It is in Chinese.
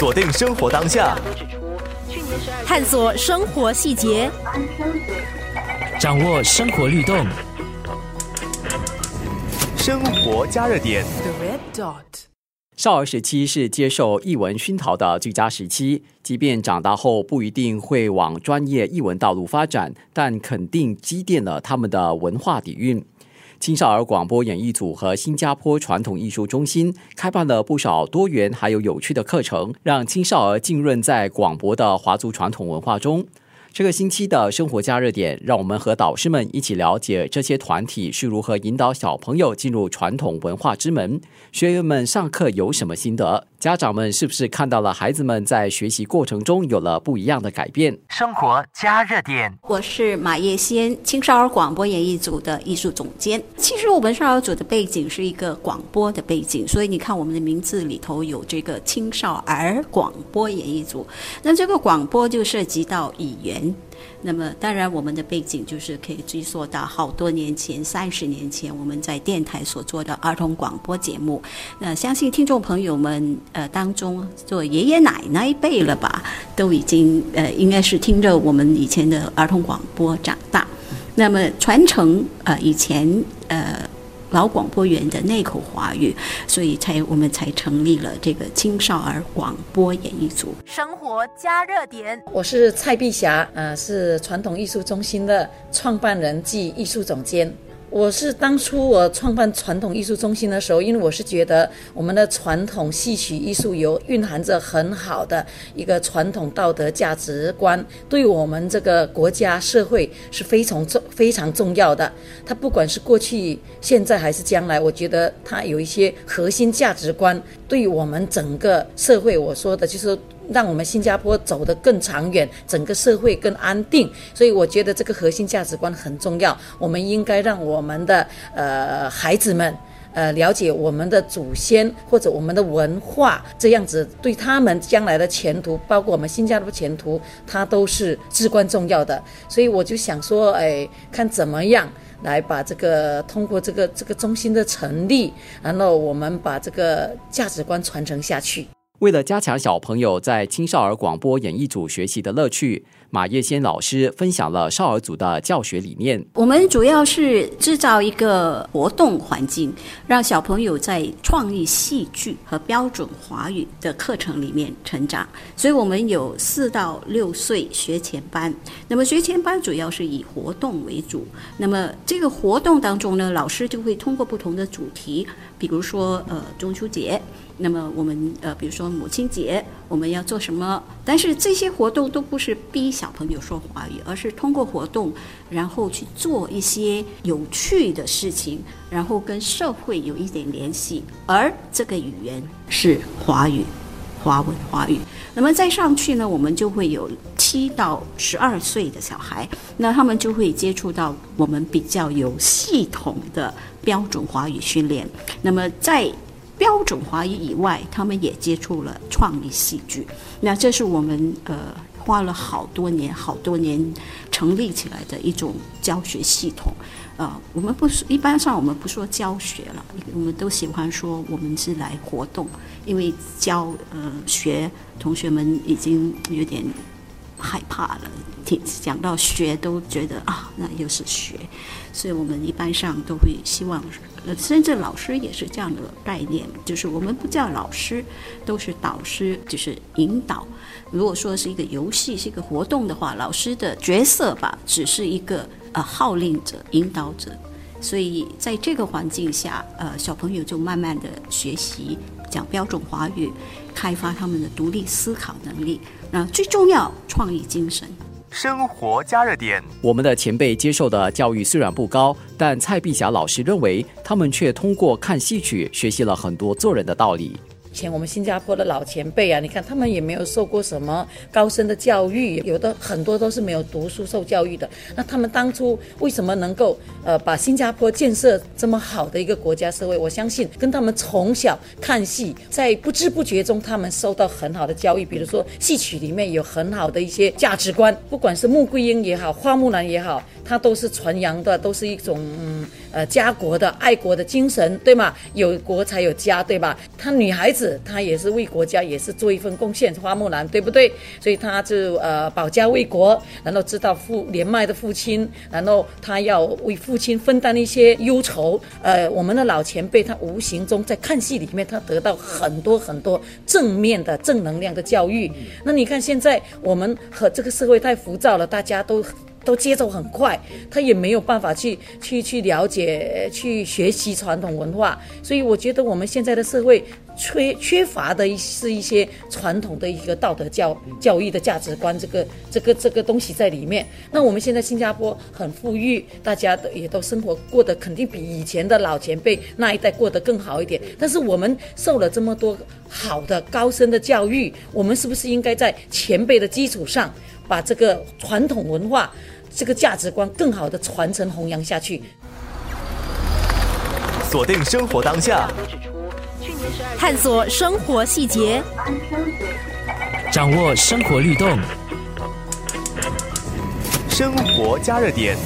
锁定生活当下，探索生活细节，掌握生活律动，生活加热点。The Red Dot 少儿时期是接受译文熏陶的最佳时期，即便长大后不一定会往专业译文道路发展，但肯定积淀了他们的文化底蕴。青少儿广播演艺组和新加坡传统艺术中心开办了不少多元还有有趣的课程，让青少儿浸润在广博的华族传统文化中。这个星期的生活加热点，让我们和导师们一起了解这些团体是如何引导小朋友进入传统文化之门。学员们上课有什么心得？家长们是不是看到了孩子们在学习过程中有了不一样的改变？生活加热点，我是马叶仙，青少儿广播演艺组的艺术总监。其实我们少儿组的背景是一个广播的背景，所以你看我们的名字里头有这个青少儿广播演艺组。那这个广播就涉及到语言。那么，当然，我们的背景就是可以追溯到好多年前，三十年前我们在电台所做的儿童广播节目。那相信听众朋友们，呃，当中做爷爷奶奶辈了吧，都已经呃，应该是听着我们以前的儿童广播长大。那么传承呃以前呃。老广播员的那口华语，所以才我们才成立了这个青少儿广播演艺组。生活加热点，我是蔡碧霞，呃，是传统艺术中心的创办人暨艺术总监。我是当初我创办传统艺术中心的时候，因为我是觉得我们的传统戏曲艺术有蕴含着很好的一个传统道德价值观，对我们这个国家社会是非常重非常重要的。它不管是过去、现在还是将来，我觉得它有一些核心价值观，对我们整个社会，我说的就是。让我们新加坡走得更长远，整个社会更安定。所以我觉得这个核心价值观很重要。我们应该让我们的呃孩子们呃了解我们的祖先或者我们的文化，这样子对他们将来的前途，包括我们新加坡前途，它都是至关重要的。所以我就想说，哎，看怎么样来把这个通过这个这个中心的成立，然后我们把这个价值观传承下去。为了加强小朋友在青少儿广播演艺组学习的乐趣，马叶仙老师分享了少儿组的教学理念。我们主要是制造一个活动环境，让小朋友在创意戏剧和标准华语的课程里面成长。所以我们有四到六岁学前班。那么学前班主要是以活动为主。那么这个活动当中呢，老师就会通过不同的主题，比如说呃中秋节。那么我们呃，比如说母亲节，我们要做什么？但是这些活动都不是逼小朋友说华语，而是通过活动，然后去做一些有趣的事情，然后跟社会有一点联系。而这个语言是华语，华文华语。那么再上去呢，我们就会有七到十二岁的小孩，那他们就会接触到我们比较有系统的标准华语训练。那么在标准华语以外，他们也接触了创意戏剧。那这是我们呃花了好多年、好多年成立起来的一种教学系统。呃，我们不是一般上我们不说教学了，我们都喜欢说我们是来活动，因为教呃学同学们已经有点害怕了，讲到学都觉得啊，那又是学，所以我们一般上都会希望。呃，甚至老师也是这样的概念，就是我们不叫老师，都是导师，就是引导。如果说是一个游戏、是一个活动的话，老师的角色吧，只是一个呃号令者、引导者。所以在这个环境下，呃，小朋友就慢慢的学习讲标准华语，开发他们的独立思考能力。那最重要，创意精神。生活加热点，我们的前辈接受的教育虽然不高，但蔡碧霞老师认为，他们却通过看戏曲学习了很多做人的道理。前我们新加坡的老前辈啊，你看他们也没有受过什么高深的教育，有的很多都是没有读书受教育的。那他们当初为什么能够呃把新加坡建设这么好的一个国家社会？我相信跟他们从小看戏，在不知不觉中他们受到很好的教育。比如说戏曲里面有很好的一些价值观，不管是穆桂英也好，花木兰也好，它都是传扬的，都是一种嗯。呃，家国的爱国的精神，对吗？有国才有家，对吧？她女孩子。他也是为国家也是做一份贡献，花木兰对不对？所以他就呃保家卫国，然后知道父年迈的父亲，然后他要为父亲分担一些忧愁。呃，我们的老前辈他无形中在看戏里面，他得到很多很多正面的正能量的教育。那你看现在我们和这个社会太浮躁了，大家都。都节奏很快，他也没有办法去去去了解、去学习传统文化，所以我觉得我们现在的社会缺缺乏的是一些传统的一个道德教教育的价值观，这个这个这个东西在里面。那我们现在新加坡很富裕，大家的也都生活过得肯定比以前的老前辈那一代过得更好一点。但是我们受了这么多好的高深的教育，我们是不是应该在前辈的基础上？把这个传统文化、这个价值观更好的传承弘扬下去。锁定生活当下，探索生活细节，掌握生活律动，生活加热点。